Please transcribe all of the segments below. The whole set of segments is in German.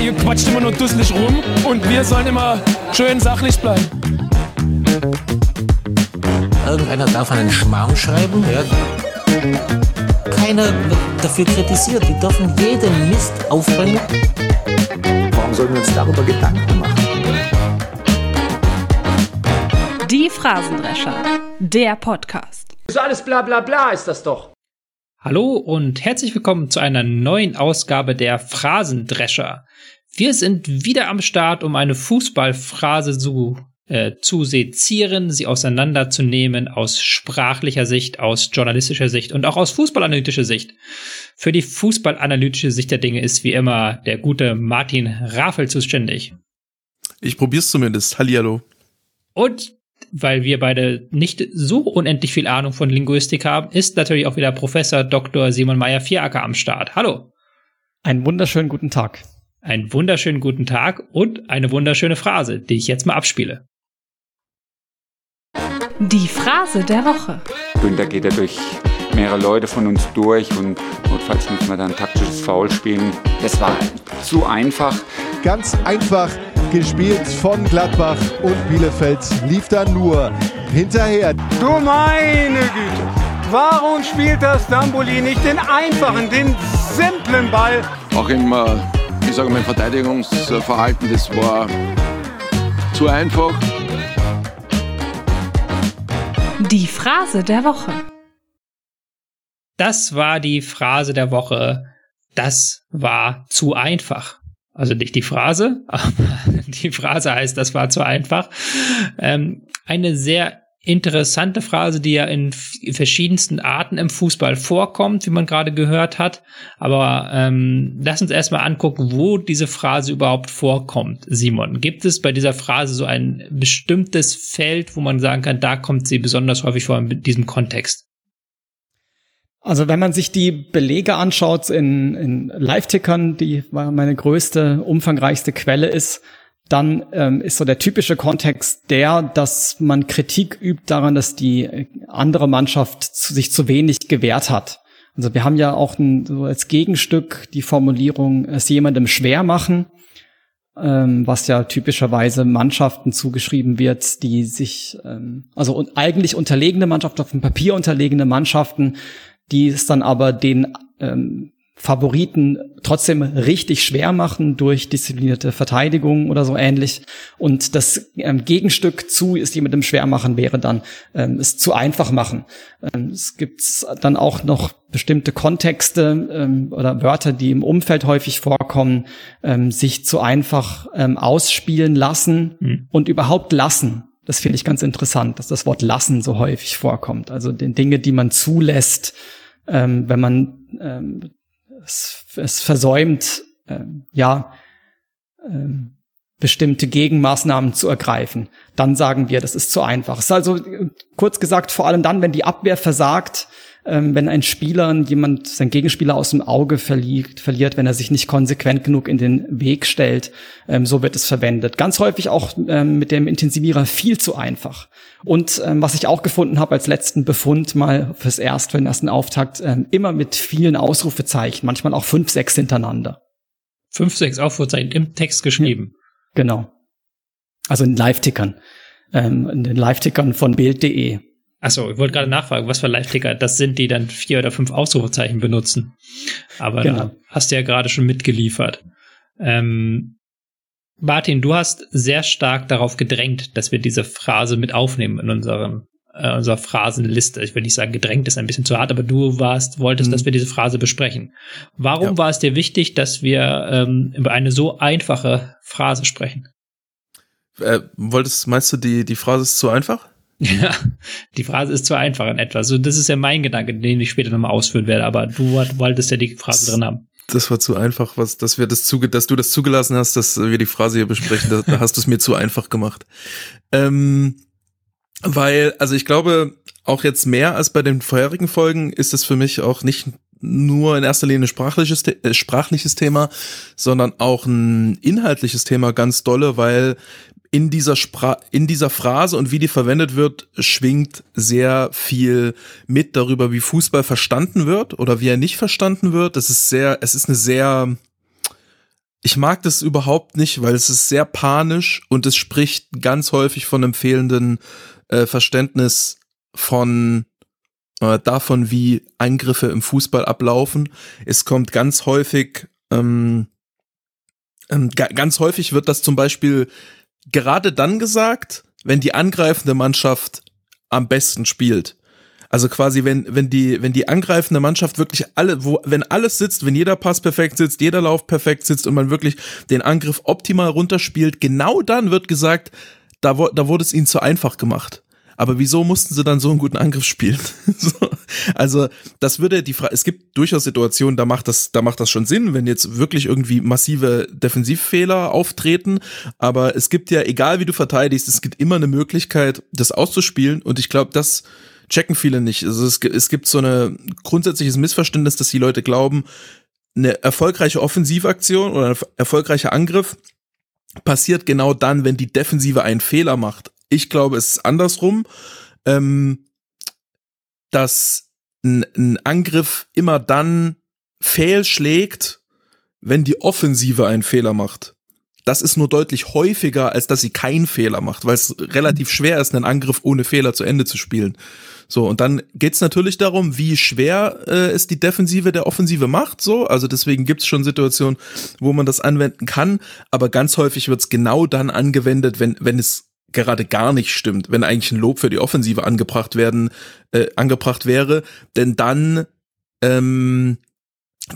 Ihr quatscht immer nur dusselig rum und wir sollen immer schön sachlich bleiben. Irgendeiner darf einen Schmarrn schreiben, ja. Keiner wird dafür kritisiert. Die dürfen jeden Mist aufbringen. Warum sollen wir uns darüber Gedanken machen? Die Phrasendrescher, der Podcast. So alles bla bla bla ist das doch. Hallo und herzlich willkommen zu einer neuen Ausgabe der Phrasendrescher. Wir sind wieder am Start, um eine Fußballphrase zu, äh, zu sezieren, sie auseinanderzunehmen aus sprachlicher Sicht, aus journalistischer Sicht und auch aus fußballanalytischer Sicht. Für die fußballanalytische Sicht der Dinge ist wie immer der gute Martin Rafel zuständig. Ich probier's zumindest. Hallihallo. Und weil wir beide nicht so unendlich viel Ahnung von Linguistik haben, ist natürlich auch wieder Professor Dr. Simon Meyer-Vieracker am Start. Hallo. Einen wunderschönen guten Tag. Einen wunderschönen guten Tag und eine wunderschöne Phrase, die ich jetzt mal abspiele. Die Phrase der Woche. Günther geht ja durch mehrere Leute von uns durch und notfalls müssen wir dann taktisches Foul spielen. Das war zu einfach. Ganz einfach gespielt von Gladbach und Bielefeld lief dann nur hinterher. Du meine Güte, warum spielt das Stamboli nicht den einfachen, den simplen Ball? Auch im, ich sage mal, im Verteidigungsverhalten, das war zu einfach. Die Phrase der Woche. Das war die Phrase der Woche. Das war zu einfach. Also nicht die Phrase, aber die Phrase heißt, das war zu einfach. Ähm, eine sehr interessante Phrase, die ja in verschiedensten Arten im Fußball vorkommt, wie man gerade gehört hat. Aber ähm, lass uns erstmal angucken, wo diese Phrase überhaupt vorkommt. Simon, gibt es bei dieser Phrase so ein bestimmtes Feld, wo man sagen kann, da kommt sie besonders häufig vor in diesem Kontext? Also wenn man sich die Belege anschaut in, in Live-Tickern, die meine größte, umfangreichste Quelle ist, dann ähm, ist so der typische Kontext der, dass man Kritik übt daran, dass die andere Mannschaft zu, sich zu wenig gewehrt hat. Also wir haben ja auch ein, so als Gegenstück die Formulierung, es jemandem schwer machen, ähm, was ja typischerweise Mannschaften zugeschrieben wird, die sich, ähm, also eigentlich unterlegene Mannschaften, auf dem Papier unterlegene Mannschaften, die es dann aber den ähm, Favoriten trotzdem richtig schwer machen durch disziplinierte Verteidigung oder so ähnlich. Und das ähm, Gegenstück zu ist jemandem schwer machen wäre dann ähm, es zu einfach machen. Ähm, es gibt dann auch noch bestimmte Kontexte ähm, oder Wörter, die im Umfeld häufig vorkommen, ähm, sich zu einfach ähm, ausspielen lassen mhm. und überhaupt lassen. Das finde ich ganz interessant, dass das Wort lassen so häufig vorkommt. Also den Dinge, die man zulässt, ähm, wenn man ähm, es, es versäumt, ähm, ja, ähm, bestimmte Gegenmaßnahmen zu ergreifen, dann sagen wir, das ist zu einfach. Es ist also kurz gesagt vor allem dann, wenn die Abwehr versagt, wenn ein Spieler jemand sein Gegenspieler aus dem Auge verliert, verliert, wenn er sich nicht konsequent genug in den Weg stellt, ähm, so wird es verwendet. Ganz häufig auch ähm, mit dem Intensivierer viel zu einfach. Und ähm, was ich auch gefunden habe als letzten Befund mal fürs Erst, für den ersten Auftakt, ähm, immer mit vielen Ausrufezeichen, manchmal auch fünf, sechs hintereinander. Fünf, sechs Ausrufezeichen im Text geschrieben. Genau. Also in Live-Tickern. Ähm, in den Live-Tickern von Bild.de. Achso, ich wollte gerade nachfragen, was für Live-Ticker das sind, die dann vier oder fünf Ausrufezeichen benutzen. Aber genau. hast du ja gerade schon mitgeliefert. Ähm, Martin, du hast sehr stark darauf gedrängt, dass wir diese Phrase mit aufnehmen in unserem äh, unserer Phrasenliste. Ich will nicht sagen, gedrängt ist ein bisschen zu hart, aber du warst, wolltest, mhm. dass wir diese Phrase besprechen. Warum ja. war es dir wichtig, dass wir ähm, über eine so einfache Phrase sprechen? Äh, wolltest, meinst du, die, die Phrase ist zu einfach? Ja, die Phrase ist zu einfach in etwa. So, das ist ja mein Gedanke, den ich später nochmal ausführen werde, aber du wolltest ja die Phrase drin haben. Das war zu einfach, was, dass wir das zuge, dass du das zugelassen hast, dass wir die Phrase hier besprechen. da, da hast du es mir zu einfach gemacht. Ähm, weil, also ich glaube, auch jetzt mehr als bei den vorherigen Folgen ist es für mich auch nicht nur in erster Linie ein sprachliches, äh, sprachliches Thema, sondern auch ein inhaltliches Thema ganz dolle, weil in dieser Spra in dieser Phrase und wie die verwendet wird, schwingt sehr viel mit darüber, wie Fußball verstanden wird oder wie er nicht verstanden wird. Es ist sehr, es ist eine sehr, ich mag das überhaupt nicht, weil es ist sehr panisch und es spricht ganz häufig von einem fehlenden äh, Verständnis von äh, davon, wie Eingriffe im Fußball ablaufen. Es kommt ganz häufig, ähm, ähm, ganz häufig wird das zum Beispiel gerade dann gesagt, wenn die angreifende Mannschaft am besten spielt. Also quasi, wenn, wenn die, wenn die angreifende Mannschaft wirklich alle, wo, wenn alles sitzt, wenn jeder Pass perfekt sitzt, jeder Lauf perfekt sitzt und man wirklich den Angriff optimal runterspielt, genau dann wird gesagt, da, da wurde es ihnen zu einfach gemacht. Aber wieso mussten sie dann so einen guten Angriff spielen? so, also, das würde die Frage, es gibt durchaus Situationen, da macht das, da macht das schon Sinn, wenn jetzt wirklich irgendwie massive Defensivfehler auftreten. Aber es gibt ja, egal wie du verteidigst, es gibt immer eine Möglichkeit, das auszuspielen. Und ich glaube, das checken viele nicht. Also es, es gibt so eine grundsätzliches Missverständnis, dass die Leute glauben, eine erfolgreiche Offensivaktion oder ein erfolgreicher Angriff passiert genau dann, wenn die Defensive einen Fehler macht. Ich glaube, es ist andersrum, ähm, dass ein, ein Angriff immer dann fehlschlägt, wenn die Offensive einen Fehler macht. Das ist nur deutlich häufiger, als dass sie keinen Fehler macht, weil es relativ schwer ist, einen Angriff ohne Fehler zu Ende zu spielen. So, und dann geht's natürlich darum, wie schwer äh, es die Defensive der Offensive macht. So, also deswegen gibt's schon Situationen, wo man das anwenden kann, aber ganz häufig wird's genau dann angewendet, wenn, wenn es gerade gar nicht stimmt, wenn eigentlich ein Lob für die Offensive angebracht werden, äh, angebracht wäre, denn dann, ähm,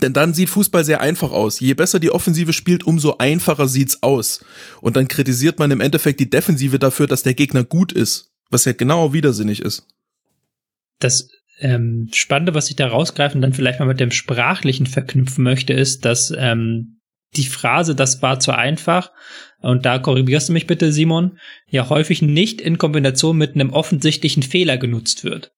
denn dann sieht Fußball sehr einfach aus. Je besser die Offensive spielt, umso einfacher sieht's aus. Und dann kritisiert man im Endeffekt die Defensive dafür, dass der Gegner gut ist, was ja genau widersinnig ist. Das ähm, Spannende, was ich da rausgreifen dann vielleicht mal mit dem Sprachlichen verknüpfen möchte, ist, dass ähm, die Phrase, das war zu einfach, und da korrigierst du mich bitte, Simon, ja häufig nicht in Kombination mit einem offensichtlichen Fehler genutzt wird.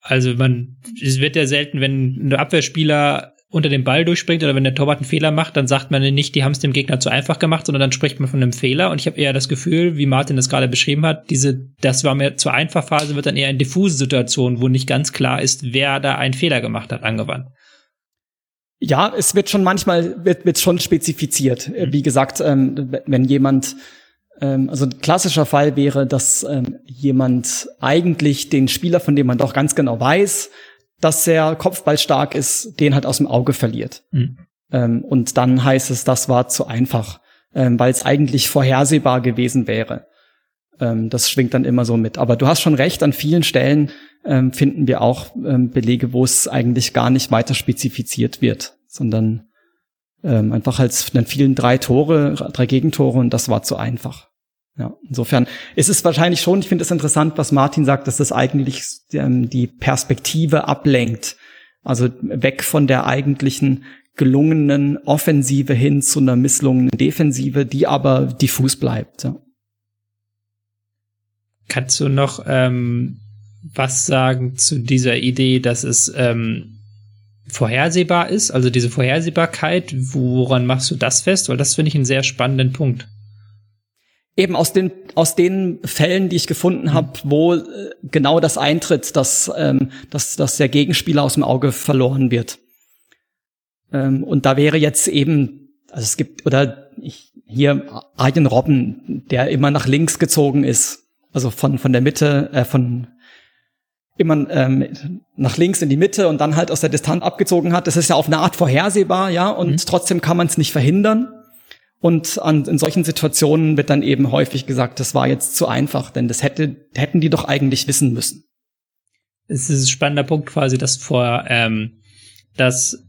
Also man, es wird ja selten, wenn ein Abwehrspieler unter dem Ball durchspringt oder wenn der Torwart einen Fehler macht, dann sagt man nicht, die haben es dem Gegner zu einfach gemacht, sondern dann spricht man von einem Fehler. Und ich habe eher das Gefühl, wie Martin das gerade beschrieben hat, diese, das war mir zu einfach Phase, wird dann eher in diffuse Situationen, wo nicht ganz klar ist, wer da einen Fehler gemacht hat, angewandt. Ja, es wird schon manchmal wird, wird schon spezifiziert. Mhm. Wie gesagt, ähm, wenn jemand, ähm, also ein klassischer Fall wäre, dass ähm, jemand eigentlich den Spieler, von dem man doch ganz genau weiß, dass er kopfballstark ist, den halt aus dem Auge verliert. Mhm. Ähm, und dann heißt es, das war zu einfach, ähm, weil es eigentlich vorhersehbar gewesen wäre. Ähm, das schwingt dann immer so mit. Aber du hast schon recht, an vielen Stellen ähm, finden wir auch ähm, Belege, wo es eigentlich gar nicht weiter spezifiziert wird, sondern ähm, einfach als dann vielen drei Tore, drei Gegentore und das war zu einfach. Ja, insofern ist es wahrscheinlich schon, ich finde es interessant, was Martin sagt, dass das eigentlich ähm, die Perspektive ablenkt. Also weg von der eigentlichen gelungenen Offensive hin zu einer misslungenen Defensive, die aber diffus bleibt. Ja. Kannst du noch ähm, was sagen zu dieser Idee, dass es ähm, vorhersehbar ist, also diese Vorhersehbarkeit, woran machst du das fest? Weil das finde ich einen sehr spannenden Punkt. Eben aus den aus den Fällen, die ich gefunden mhm. habe, wo äh, genau das eintritt, dass, ähm, dass, dass der Gegenspieler aus dem Auge verloren wird. Ähm, und da wäre jetzt eben, also es gibt, oder ich, hier Arjen Robben, der immer nach links gezogen ist, also von, von der Mitte, äh, von immer ähm, nach links in die Mitte und dann halt aus der Distanz abgezogen hat. Das ist ja auf eine Art vorhersehbar, ja, und mhm. trotzdem kann man es nicht verhindern. Und an, in solchen Situationen wird dann eben häufig gesagt, das war jetzt zu einfach, denn das hätte, hätten die doch eigentlich wissen müssen. Es ist ein spannender Punkt quasi, dass vor, ähm, dass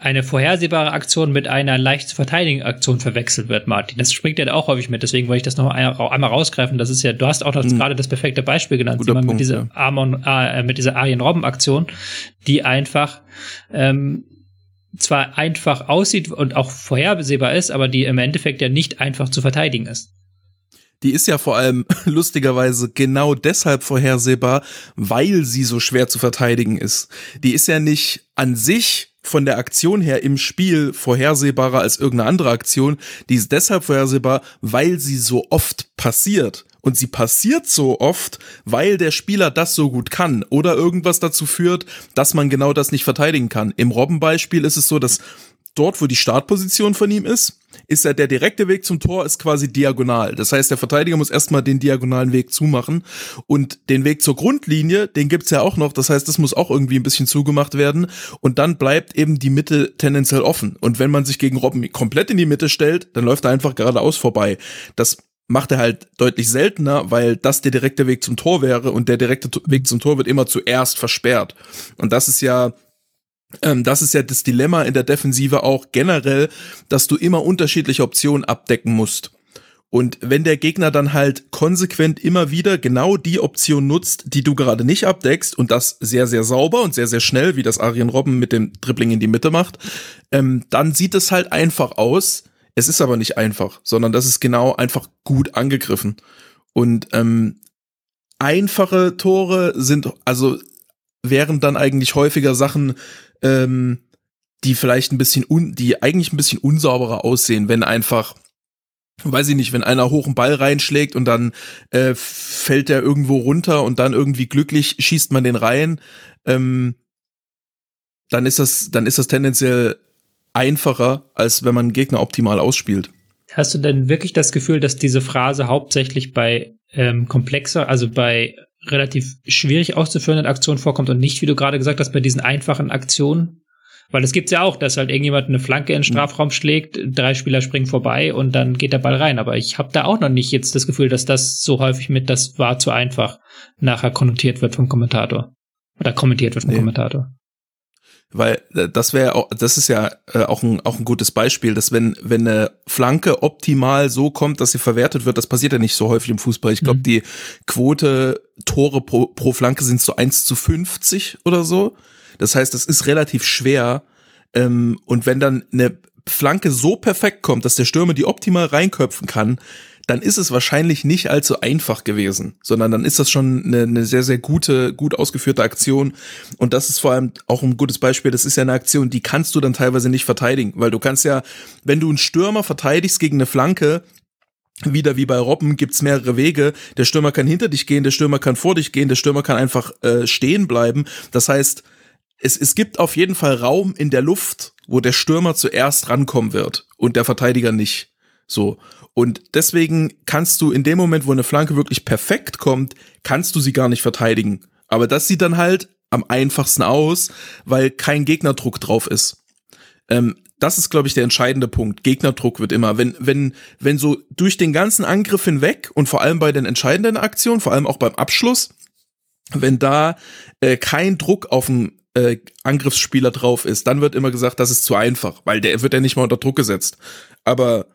eine vorhersehbare Aktion mit einer leicht zu verteidigen Aktion verwechselt wird, Martin. Das springt ja auch häufig mit, deswegen wollte ich das noch einmal rausgreifen. Das ist ja, du hast auch das, mhm. gerade das perfekte Beispiel genannt, Punkt, mit dieser ja. Amon, äh, mit dieser Arjen Robben Aktion, die einfach ähm, zwar einfach aussieht und auch vorhersehbar ist, aber die im Endeffekt ja nicht einfach zu verteidigen ist. Die ist ja vor allem lustigerweise genau deshalb vorhersehbar, weil sie so schwer zu verteidigen ist. Die ist ja nicht an sich von der Aktion her im Spiel vorhersehbarer als irgendeine andere Aktion. Die ist deshalb vorhersehbar, weil sie so oft passiert. Und sie passiert so oft, weil der Spieler das so gut kann oder irgendwas dazu führt, dass man genau das nicht verteidigen kann. Im Robbenbeispiel ist es so, dass dort, wo die Startposition von ihm ist, ist ja der direkte Weg zum Tor ist quasi diagonal. Das heißt, der Verteidiger muss erstmal den diagonalen Weg zumachen und den Weg zur Grundlinie, den gibt's ja auch noch. Das heißt, das muss auch irgendwie ein bisschen zugemacht werden und dann bleibt eben die Mitte tendenziell offen. Und wenn man sich gegen Robben komplett in die Mitte stellt, dann läuft er einfach geradeaus vorbei. Das macht er halt deutlich seltener, weil das der direkte Weg zum Tor wäre und der direkte Weg zum Tor wird immer zuerst versperrt. Und das ist ja das ist ja das Dilemma in der Defensive auch generell, dass du immer unterschiedliche Optionen abdecken musst. Und wenn der Gegner dann halt konsequent immer wieder genau die Option nutzt, die du gerade nicht abdeckst und das sehr, sehr sauber und sehr, sehr schnell, wie das Arjen Robben mit dem Dribbling in die Mitte macht, ähm, dann sieht es halt einfach aus. Es ist aber nicht einfach, sondern das ist genau einfach gut angegriffen. Und ähm, einfache Tore sind, also wären dann eigentlich häufiger Sachen, ähm, die vielleicht ein bisschen un, die eigentlich ein bisschen unsauberer aussehen, wenn einfach weiß ich nicht, wenn einer hoch einen Ball reinschlägt und dann äh, fällt der irgendwo runter und dann irgendwie glücklich schießt man den rein, ähm, dann ist das, dann ist das tendenziell einfacher, als wenn man Gegner optimal ausspielt. Hast du denn wirklich das Gefühl, dass diese Phrase hauptsächlich bei ähm, komplexer, also bei relativ schwierig auszuführenden Aktionen vorkommt und nicht, wie du gerade gesagt hast, bei diesen einfachen Aktionen? Weil es gibt ja auch, dass halt irgendjemand eine Flanke in den Strafraum schlägt, drei Spieler springen vorbei und dann geht der Ball rein. Aber ich habe da auch noch nicht jetzt das Gefühl, dass das so häufig mit das war zu einfach nachher konnotiert wird vom Kommentator. Oder kommentiert wird vom nee. Kommentator weil äh, das wäre auch, das ist ja äh, auch ein auch ein gutes Beispiel, dass wenn wenn eine Flanke optimal so kommt, dass sie verwertet wird, das passiert ja nicht so häufig im Fußball. Ich glaube, mhm. die Quote Tore pro, pro Flanke sind so eins zu 50 oder so. Das heißt, das ist relativ schwer. Ähm, und wenn dann eine Flanke so perfekt kommt, dass der Stürmer die optimal reinköpfen kann, dann ist es wahrscheinlich nicht allzu einfach gewesen, sondern dann ist das schon eine, eine sehr, sehr gute, gut ausgeführte Aktion. Und das ist vor allem auch ein gutes Beispiel. Das ist ja eine Aktion, die kannst du dann teilweise nicht verteidigen, weil du kannst ja, wenn du einen Stürmer verteidigst gegen eine Flanke, wieder wie bei Robben gibt's mehrere Wege. Der Stürmer kann hinter dich gehen, der Stürmer kann vor dich gehen, der Stürmer kann einfach äh, stehen bleiben. Das heißt, es, es gibt auf jeden Fall Raum in der Luft, wo der Stürmer zuerst rankommen wird und der Verteidiger nicht. So. Und deswegen kannst du in dem Moment, wo eine Flanke wirklich perfekt kommt, kannst du sie gar nicht verteidigen. Aber das sieht dann halt am einfachsten aus, weil kein Gegnerdruck drauf ist. Ähm, das ist, glaube ich, der entscheidende Punkt. Gegnerdruck wird immer, wenn, wenn, wenn so durch den ganzen Angriff hinweg und vor allem bei den entscheidenden Aktionen, vor allem auch beim Abschluss, wenn da äh, kein Druck auf den äh, Angriffsspieler drauf ist, dann wird immer gesagt, das ist zu einfach, weil der wird ja nicht mal unter Druck gesetzt. Aber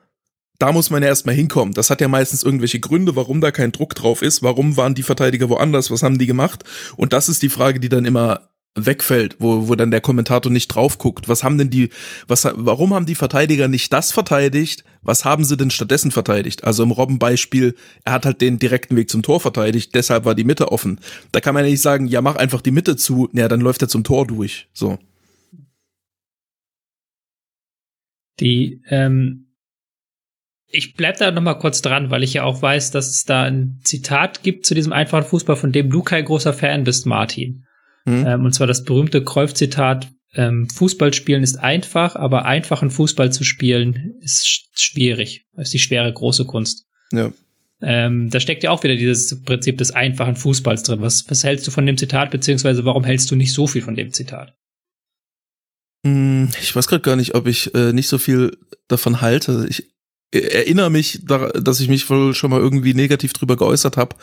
da muss man ja erstmal hinkommen. Das hat ja meistens irgendwelche Gründe, warum da kein Druck drauf ist. Warum waren die Verteidiger woanders? Was haben die gemacht? Und das ist die Frage, die dann immer wegfällt, wo, wo dann der Kommentator nicht drauf guckt. Was haben denn die, was, warum haben die Verteidiger nicht das verteidigt? Was haben sie denn stattdessen verteidigt? Also im Robben-Beispiel, er hat halt den direkten Weg zum Tor verteidigt, deshalb war die Mitte offen. Da kann man ja nicht sagen, ja, mach einfach die Mitte zu, ja, dann läuft er zum Tor durch. So. Die, ähm, ich bleib da noch mal kurz dran, weil ich ja auch weiß, dass es da ein Zitat gibt zu diesem einfachen Fußball, von dem du kein großer Fan bist, Martin. Mhm. Ähm, und zwar das berühmte Kreuf-Zitat, ähm, Fußball spielen ist einfach, aber einfachen Fußball zu spielen ist schwierig. Das ist die schwere große Kunst. Ja. Ähm, da steckt ja auch wieder dieses Prinzip des einfachen Fußballs drin. Was, was hältst du von dem Zitat, beziehungsweise warum hältst du nicht so viel von dem Zitat? Hm, ich weiß gerade gar nicht, ob ich äh, nicht so viel davon halte. Ich erinnere mich, dass ich mich wohl schon mal irgendwie negativ drüber geäußert habe,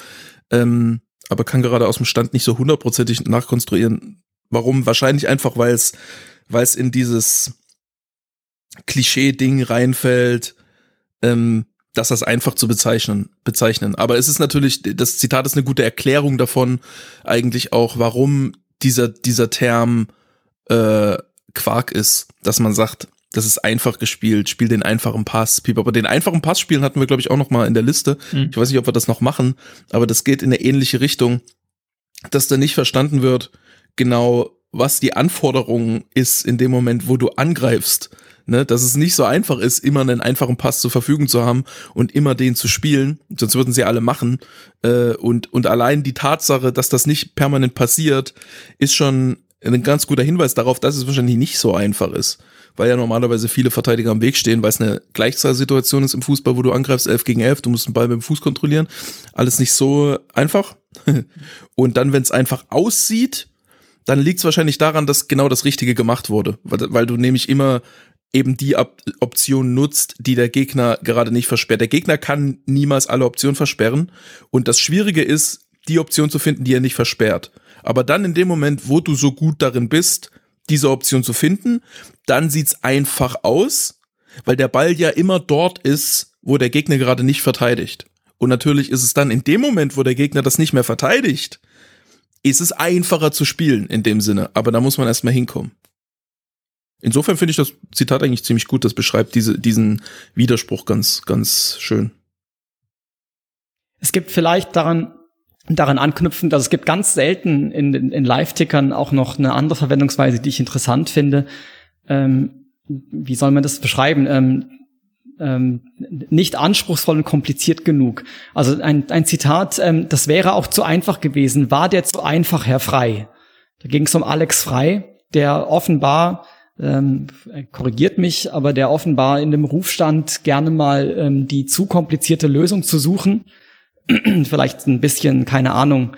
ähm, aber kann gerade aus dem Stand nicht so hundertprozentig nachkonstruieren. Warum? Wahrscheinlich einfach, weil es, in dieses Klischee-Ding reinfällt, ähm, dass das einfach zu bezeichnen, bezeichnen. Aber es ist natürlich, das Zitat ist eine gute Erklärung davon, eigentlich auch, warum dieser, dieser Term äh, Quark ist, dass man sagt, das ist einfach gespielt, spiel den einfachen Pass. Aber den einfachen Pass spielen hatten wir, glaube ich, auch noch mal in der Liste. Mhm. Ich weiß nicht, ob wir das noch machen, aber das geht in eine ähnliche Richtung, dass da nicht verstanden wird, genau was die Anforderung ist in dem Moment, wo du angreifst. Ne, dass es nicht so einfach ist, immer einen einfachen Pass zur Verfügung zu haben und immer den zu spielen, sonst würden sie alle machen. Äh, und, und allein die Tatsache, dass das nicht permanent passiert, ist schon ein ganz guter Hinweis darauf, dass es wahrscheinlich nicht so einfach ist. Weil ja normalerweise viele Verteidiger am Weg stehen, weil es eine Gleichzahlsituation ist im Fußball, wo du angreifst, 11 gegen 11, du musst den Ball mit dem Fuß kontrollieren. Alles nicht so einfach. Und dann, wenn es einfach aussieht, dann liegt es wahrscheinlich daran, dass genau das Richtige gemacht wurde. Weil, weil du nämlich immer eben die Op Option nutzt, die der Gegner gerade nicht versperrt. Der Gegner kann niemals alle Optionen versperren. Und das Schwierige ist, die Option zu finden, die er nicht versperrt. Aber dann in dem Moment, wo du so gut darin bist, diese Option zu finden, dann sieht's einfach aus, weil der Ball ja immer dort ist, wo der Gegner gerade nicht verteidigt. Und natürlich ist es dann in dem Moment, wo der Gegner das nicht mehr verteidigt, ist es einfacher zu spielen in dem Sinne. Aber da muss man erstmal hinkommen. Insofern finde ich das Zitat eigentlich ziemlich gut. Das beschreibt diese, diesen Widerspruch ganz, ganz schön. Es gibt vielleicht daran, daran anknüpfen, dass es gibt ganz selten in, in, Live-Tickern auch noch eine andere Verwendungsweise, die ich interessant finde. Ähm, wie soll man das beschreiben? Ähm, ähm, nicht anspruchsvoll und kompliziert genug. Also ein, ein Zitat, ähm, das wäre auch zu einfach gewesen. War der zu einfach, Herr Frei? Da ging es um Alex Frei, der offenbar ähm, korrigiert mich, aber der offenbar in dem Ruf stand, gerne mal ähm, die zu komplizierte Lösung zu suchen. Vielleicht ein bisschen, keine Ahnung,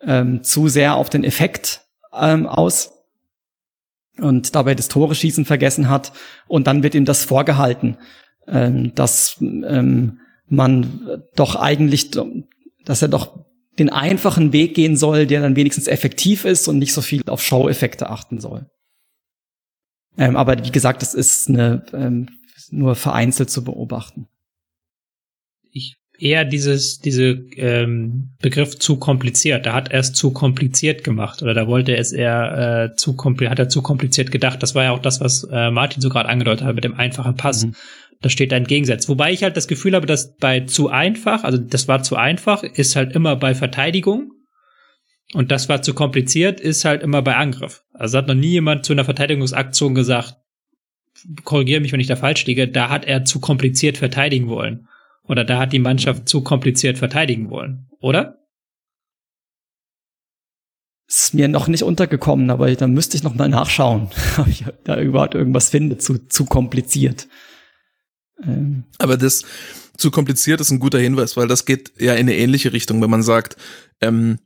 ähm, zu sehr auf den Effekt ähm, aus und dabei das Tore schießen vergessen hat. Und dann wird ihm das vorgehalten, ähm, dass ähm, man doch eigentlich, dass er doch den einfachen Weg gehen soll, der dann wenigstens effektiv ist und nicht so viel auf Show-Effekte achten soll. Ähm, aber wie gesagt, das ist eine, ähm, nur vereinzelt zu beobachten. Eher dieses diese ähm, Begriff zu kompliziert. Da hat er es zu kompliziert gemacht oder da wollte er es eher äh, zu kompli hat er zu kompliziert gedacht. Das war ja auch das, was äh, Martin so gerade angedeutet hat mit dem einfachen Pass. Mhm. Da steht ein Gegensatz. Wobei ich halt das Gefühl habe, dass bei zu einfach, also das war zu einfach, ist halt immer bei Verteidigung und das war zu kompliziert, ist halt immer bei Angriff. Also hat noch nie jemand zu einer Verteidigungsaktion gesagt, korrigiere mich, wenn ich da falsch liege, da hat er zu kompliziert verteidigen wollen. Oder da hat die Mannschaft zu kompliziert verteidigen wollen. Oder? Ist mir noch nicht untergekommen, aber dann müsste ich noch mal nachschauen, ob ich da überhaupt irgendwas finde, zu, zu kompliziert. Ähm. Aber das zu kompliziert ist ein guter Hinweis, weil das geht ja in eine ähnliche Richtung, wenn man sagt, ähm,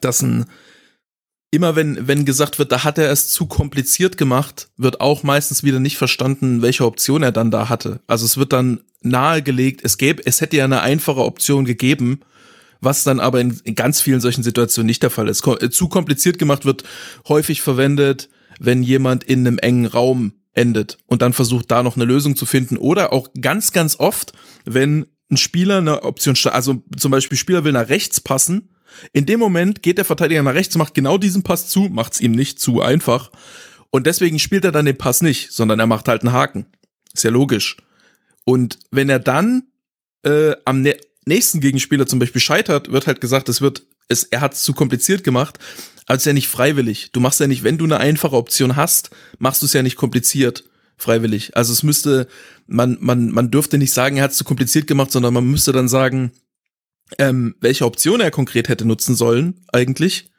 dass ein immer wenn, wenn gesagt wird, da hat er es zu kompliziert gemacht, wird auch meistens wieder nicht verstanden, welche Option er dann da hatte. Also es wird dann nahegelegt, es gäbe, es hätte ja eine einfache Option gegeben, was dann aber in, in ganz vielen solchen Situationen nicht der Fall ist. Ko zu kompliziert gemacht wird häufig verwendet, wenn jemand in einem engen Raum endet und dann versucht, da noch eine Lösung zu finden. Oder auch ganz, ganz oft, wenn ein Spieler eine Option, also zum Beispiel Spieler will nach rechts passen in dem Moment geht der Verteidiger nach rechts, macht genau diesen Pass zu, macht's ihm nicht zu einfach. Und deswegen spielt er dann den Pass nicht, sondern er macht halt einen Haken. Ist ja logisch. Und wenn er dann äh, am ne nächsten Gegenspieler zum Beispiel scheitert, wird halt gesagt, es wird, es, er hat es zu kompliziert gemacht, aber es ist ja nicht freiwillig. Du machst ja nicht, wenn du eine einfache Option hast, machst du es ja nicht kompliziert freiwillig. Also es müsste, man, man, man dürfte nicht sagen, er hat es zu kompliziert gemacht, sondern man müsste dann sagen, ähm, welche Option er konkret hätte nutzen sollen, eigentlich.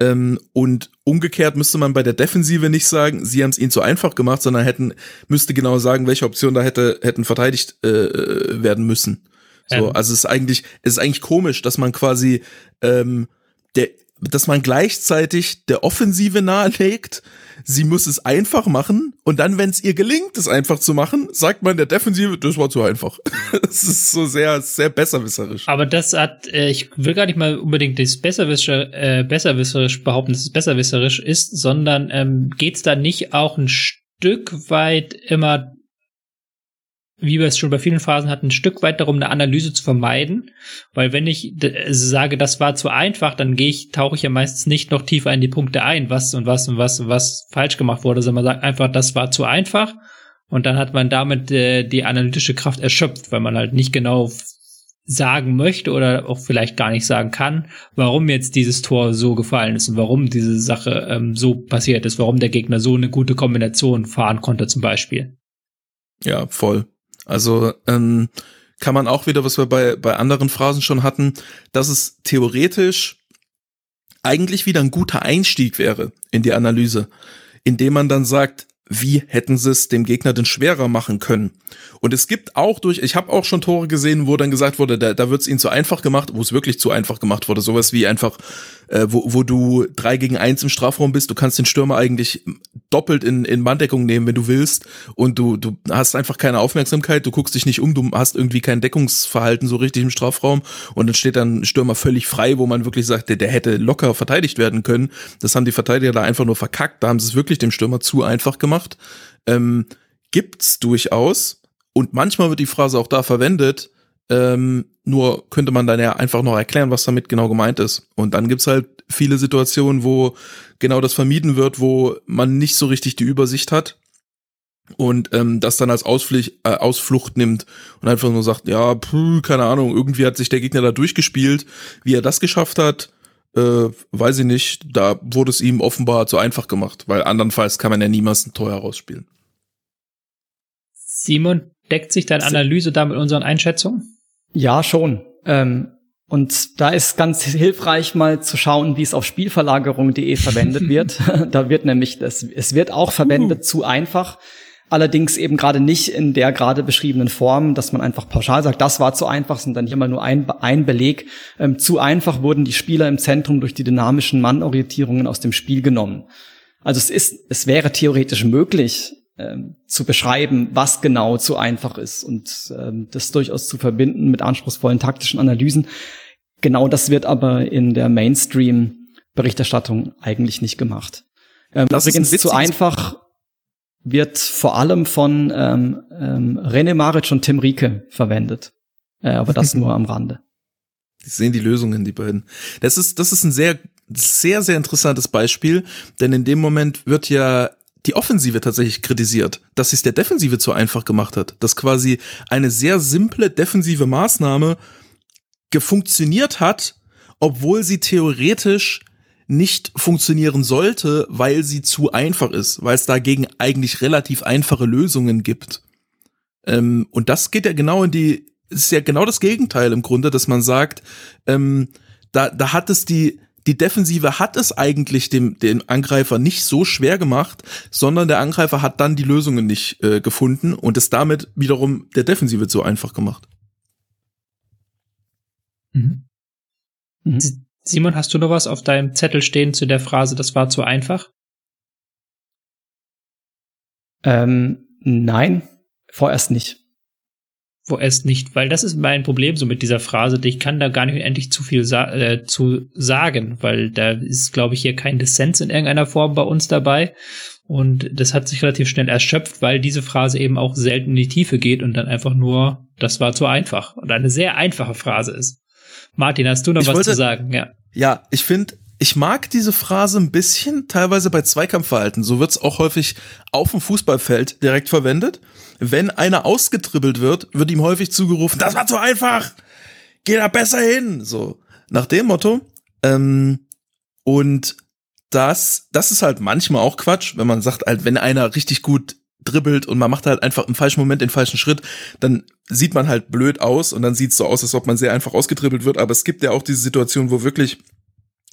Ähm, und umgekehrt müsste man bei der Defensive nicht sagen, sie haben es ihnen zu einfach gemacht, sondern hätten, müsste genau sagen, welche Option da hätte, hätten verteidigt äh, werden müssen. So, ähm. also es ist eigentlich, es ist eigentlich komisch, dass man quasi ähm, der, dass man gleichzeitig der Offensive nahelegt, sie muss es einfach machen und dann, wenn es ihr gelingt, es einfach zu machen, sagt man der Defensive, das war zu einfach. das ist so sehr, sehr besserwisserisch. Aber das hat, äh, ich will gar nicht mal unbedingt das besserwisserisch, äh, besserwisserisch behaupten, dass es besserwisserisch ist, sondern ähm, geht es da nicht auch ein Stück weit immer wie wir es schon bei vielen Phasen hatten, ein Stück weit darum, eine Analyse zu vermeiden. Weil wenn ich sage, das war zu einfach, dann gehe ich, tauche ich ja meistens nicht noch tiefer in die Punkte ein, was und was und was und was falsch gemacht wurde, sondern man sagt einfach, das war zu einfach. Und dann hat man damit äh, die analytische Kraft erschöpft, weil man halt nicht genau sagen möchte oder auch vielleicht gar nicht sagen kann, warum jetzt dieses Tor so gefallen ist und warum diese Sache ähm, so passiert ist, warum der Gegner so eine gute Kombination fahren konnte zum Beispiel. Ja, voll. Also ähm, kann man auch wieder, was wir bei, bei anderen Phrasen schon hatten, dass es theoretisch eigentlich wieder ein guter Einstieg wäre in die Analyse, indem man dann sagt, wie hätten sie es dem Gegner denn schwerer machen können? Und es gibt auch durch, ich habe auch schon Tore gesehen, wo dann gesagt wurde, da, da wird es ihnen zu einfach gemacht, wo es wirklich zu einfach gemacht wurde. Sowas wie einfach, äh, wo, wo du drei gegen eins im Strafraum bist, du kannst den Stürmer eigentlich doppelt in, in Manndeckung nehmen, wenn du willst. Und du, du hast einfach keine Aufmerksamkeit, du guckst dich nicht um, du hast irgendwie kein Deckungsverhalten so richtig im Strafraum. Und dann steht dann ein Stürmer völlig frei, wo man wirklich sagt, der, der hätte locker verteidigt werden können. Das haben die Verteidiger da einfach nur verkackt. Da haben sie es wirklich dem Stürmer zu einfach gemacht. Ähm, gibt's durchaus und manchmal wird die Phrase auch da verwendet, ähm, nur könnte man dann ja einfach noch erklären, was damit genau gemeint ist. Und dann gibt's halt viele Situationen, wo genau das vermieden wird, wo man nicht so richtig die Übersicht hat und ähm, das dann als Ausflucht, äh, Ausflucht nimmt und einfach nur sagt, ja, puh, keine Ahnung, irgendwie hat sich der Gegner da durchgespielt. Wie er das geschafft hat, äh, weiß ich nicht. Da wurde es ihm offenbar zu einfach gemacht, weil andernfalls kann man ja niemals ein Tor herausspielen. Simon, deckt sich deine Analyse da mit unseren Einschätzungen? Ja, schon. Ähm, und da ist ganz hilfreich mal zu schauen, wie es auf Spielverlagerung.de verwendet wird. da wird nämlich, das, es wird auch verwendet uh. zu einfach. Allerdings eben gerade nicht in der gerade beschriebenen Form, dass man einfach pauschal sagt, das war zu einfach, sondern hier mal nur ein, ein Beleg. Ähm, zu einfach wurden die Spieler im Zentrum durch die dynamischen Mannorientierungen aus dem Spiel genommen. Also es ist, es wäre theoretisch möglich, ähm, zu beschreiben, was genau zu einfach ist und ähm, das durchaus zu verbinden mit anspruchsvollen taktischen Analysen. Genau das wird aber in der Mainstream-Berichterstattung eigentlich nicht gemacht. Ähm, das übrigens ein zu einfach wird vor allem von ähm, ähm, René Maric und Tim Rieke verwendet. Äh, aber das nur am Rande. Die sehen die Lösungen, die beiden. Das ist, das ist ein sehr, sehr, sehr interessantes Beispiel, denn in dem Moment wird ja die Offensive tatsächlich kritisiert, dass sie es der Defensive zu einfach gemacht hat. Dass quasi eine sehr simple defensive Maßnahme gefunktioniert hat, obwohl sie theoretisch nicht funktionieren sollte, weil sie zu einfach ist, weil es dagegen eigentlich relativ einfache Lösungen gibt. Ähm, und das geht ja genau in die, ist ja genau das Gegenteil im Grunde, dass man sagt, ähm, da, da hat es die, die Defensive hat es eigentlich dem, dem Angreifer nicht so schwer gemacht, sondern der Angreifer hat dann die Lösungen nicht äh, gefunden und es damit wiederum der Defensive so einfach gemacht. Mhm. Mhm. Simon, hast du noch was auf deinem Zettel stehen zu der Phrase, das war zu einfach? Ähm, nein, vorerst nicht vorerst nicht, weil das ist mein Problem so mit dieser Phrase. Ich kann da gar nicht endlich zu viel sa äh, zu sagen, weil da ist, glaube ich, hier kein Dissens in irgendeiner Form bei uns dabei. Und das hat sich relativ schnell erschöpft, weil diese Phrase eben auch selten in die Tiefe geht und dann einfach nur, das war zu einfach. Und eine sehr einfache Phrase ist. Martin, hast du noch ich was wollte, zu sagen? Ja. Ja, ich finde, ich mag diese Phrase ein bisschen, teilweise bei Zweikampfverhalten. So wird's auch häufig auf dem Fußballfeld direkt verwendet. Wenn einer ausgetribbelt wird, wird ihm häufig zugerufen, das war zu einfach, geh da besser hin. So, nach dem Motto. Ähm, und das, das ist halt manchmal auch Quatsch, wenn man sagt, halt, wenn einer richtig gut dribbelt und man macht halt einfach im falschen Moment den falschen Schritt, dann sieht man halt blöd aus und dann sieht's so aus, als ob man sehr einfach ausgetribbelt wird. Aber es gibt ja auch diese Situation, wo wirklich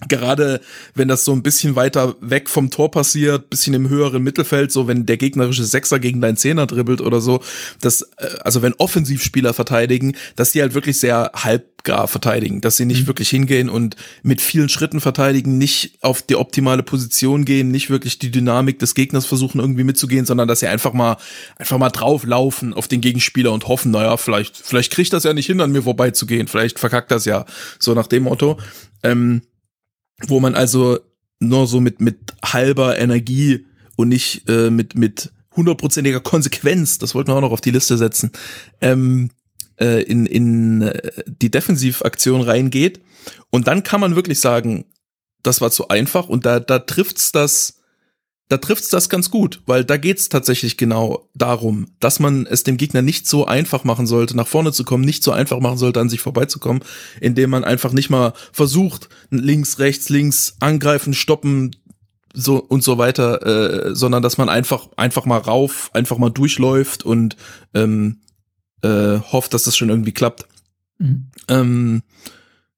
gerade wenn das so ein bisschen weiter weg vom Tor passiert, bisschen im höheren Mittelfeld, so wenn der gegnerische Sechser gegen deinen Zehner dribbelt oder so, das, äh, also wenn Offensivspieler verteidigen, dass die halt wirklich sehr halbgar verteidigen, dass sie nicht mhm. wirklich hingehen und mit vielen Schritten verteidigen, nicht auf die optimale Position gehen, nicht wirklich die Dynamik des Gegners versuchen irgendwie mitzugehen, sondern dass sie einfach mal, einfach mal drauflaufen auf den Gegenspieler und hoffen, naja, vielleicht, vielleicht kriegt das ja nicht hin, an mir vorbeizugehen, vielleicht verkackt das ja, so nach dem Motto. Ähm, wo man also nur so mit, mit halber Energie und nicht äh, mit, mit hundertprozentiger Konsequenz, das wollten wir auch noch auf die Liste setzen, ähm, äh, in, in äh, die Defensivaktion reingeht. Und dann kann man wirklich sagen, das war zu einfach und da, da trifft's das, da trifft's das ganz gut, weil da geht's tatsächlich genau darum, dass man es dem Gegner nicht so einfach machen sollte, nach vorne zu kommen, nicht so einfach machen sollte, an sich vorbeizukommen, indem man einfach nicht mal versucht, links, rechts, links angreifen, stoppen, so und so weiter, äh, sondern dass man einfach einfach mal rauf, einfach mal durchläuft und ähm, äh, hofft, dass das schon irgendwie klappt. Mhm. Ähm,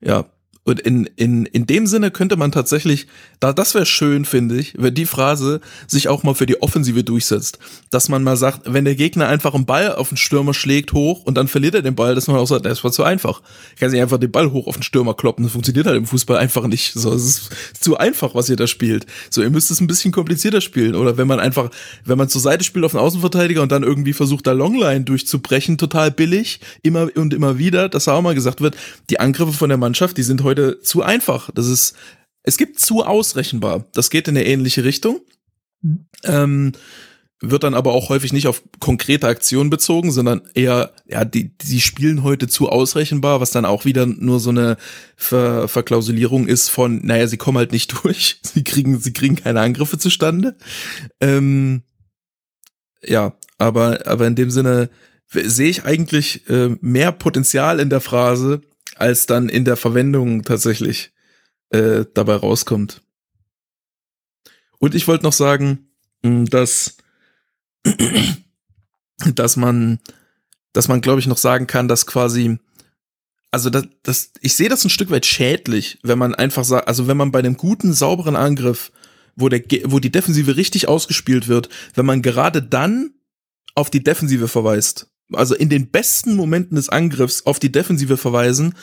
ja, und in, in, in dem Sinne könnte man tatsächlich, da das wäre schön, finde ich, wenn die Phrase sich auch mal für die Offensive durchsetzt. Dass man mal sagt, wenn der Gegner einfach einen Ball auf den Stürmer schlägt hoch und dann verliert er den Ball, dass man auch sagt, das war zu einfach. Ich kann sich einfach den Ball hoch auf den Stürmer kloppen. Das funktioniert halt im Fußball einfach nicht. So, es ist zu einfach, was ihr da spielt. So, ihr müsst es ein bisschen komplizierter spielen. Oder wenn man einfach, wenn man zur Seite spielt auf den Außenverteidiger und dann irgendwie versucht, da Longline durchzubrechen, total billig, immer und immer wieder, dass da auch mal gesagt wird, die Angriffe von der Mannschaft, die sind heute zu einfach. Das ist, es gibt zu ausrechenbar. Das geht in eine ähnliche Richtung. Ähm, wird dann aber auch häufig nicht auf konkrete Aktionen bezogen, sondern eher, ja, die, die spielen heute zu ausrechenbar, was dann auch wieder nur so eine Ver Verklausulierung ist von, naja, sie kommen halt nicht durch, sie kriegen, sie kriegen keine Angriffe zustande. Ähm, ja, aber, aber in dem Sinne sehe ich eigentlich äh, mehr Potenzial in der Phrase, als dann in der Verwendung tatsächlich äh, dabei rauskommt. Und ich wollte noch sagen, mh, dass dass man dass man glaube ich noch sagen kann, dass quasi also das, das ich sehe das ein Stück weit schädlich, wenn man einfach sagt, also wenn man bei einem guten sauberen Angriff, wo der wo die Defensive richtig ausgespielt wird, wenn man gerade dann auf die Defensive verweist also in den besten Momenten des Angriffs auf die Defensive verweisen,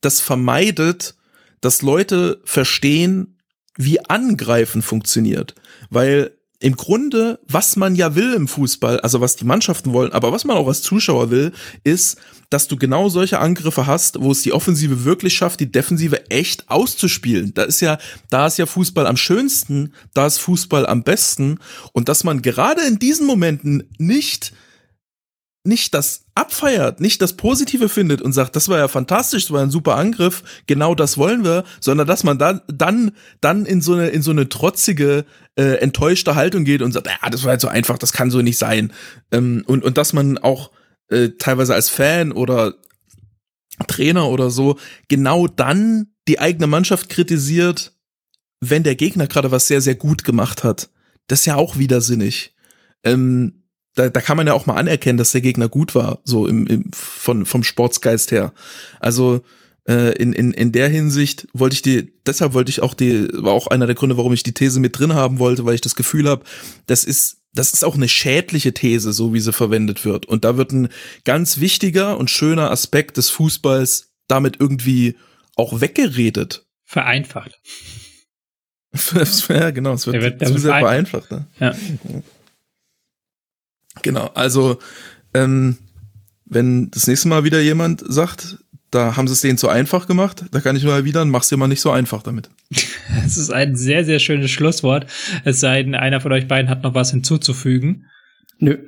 das vermeidet, dass Leute verstehen, wie Angreifen funktioniert. Weil im Grunde, was man ja will im Fußball, also was die Mannschaften wollen, aber was man auch als Zuschauer will, ist, dass du genau solche Angriffe hast, wo es die Offensive wirklich schafft, die Defensive echt auszuspielen. Da ist ja, da ist ja Fußball am schönsten, da ist Fußball am besten und dass man gerade in diesen Momenten nicht nicht das abfeiert, nicht das Positive findet und sagt, das war ja fantastisch, das war ein super Angriff, genau das wollen wir, sondern dass man dann dann dann in so eine in so eine trotzige äh, enttäuschte Haltung geht und sagt, ja, das war halt so einfach, das kann so nicht sein ähm, und und dass man auch äh, teilweise als Fan oder Trainer oder so genau dann die eigene Mannschaft kritisiert, wenn der Gegner gerade was sehr sehr gut gemacht hat. Das ist ja auch widersinnig. Ähm, da, da kann man ja auch mal anerkennen, dass der Gegner gut war, so im, im von vom Sportsgeist her. Also äh, in, in, in der Hinsicht wollte ich die, deshalb wollte ich auch die, war auch einer der Gründe, warum ich die These mit drin haben wollte, weil ich das Gefühl habe, das ist das ist auch eine schädliche These, so wie sie verwendet wird. Und da wird ein ganz wichtiger und schöner Aspekt des Fußballs damit irgendwie auch weggeredet. Vereinfacht. ja, genau, es wird, wird zu sehr vereinfacht. Ne? Ja. Genau, also ähm, wenn das nächste Mal wieder jemand sagt, da haben sie es denen zu einfach gemacht, da kann ich nur erwidern, mach's dir mal nicht so einfach damit. Das ist ein sehr, sehr schönes Schlusswort. Es sei denn, einer von euch beiden hat noch was hinzuzufügen. Nö.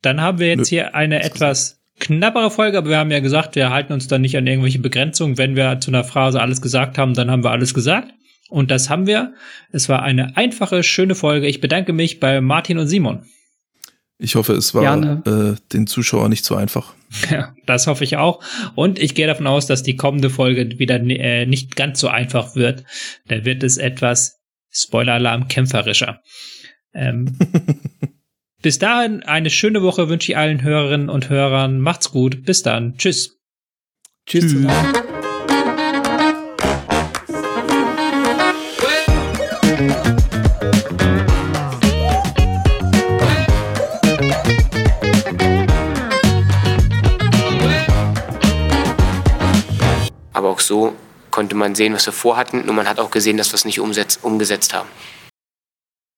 Dann haben wir jetzt Nö. hier eine etwas knappere Folge, aber wir haben ja gesagt, wir halten uns dann nicht an irgendwelche Begrenzungen. Wenn wir zu einer Phrase alles gesagt haben, dann haben wir alles gesagt. Und das haben wir. Es war eine einfache, schöne Folge. Ich bedanke mich bei Martin und Simon. Ich hoffe, es war äh, den Zuschauer nicht so einfach. Ja, das hoffe ich auch. Und ich gehe davon aus, dass die kommende Folge wieder äh, nicht ganz so einfach wird. Da wird es etwas Spoiler-Alarm kämpferischer. Ähm, bis dahin eine schöne Woche wünsche ich allen Hörerinnen und Hörern. Macht's gut. Bis dann. Tschüss. Tschüss. Tschüss. Auch so konnte man sehen, was wir vorhatten, und man hat auch gesehen, dass wir es nicht umsetz umgesetzt haben.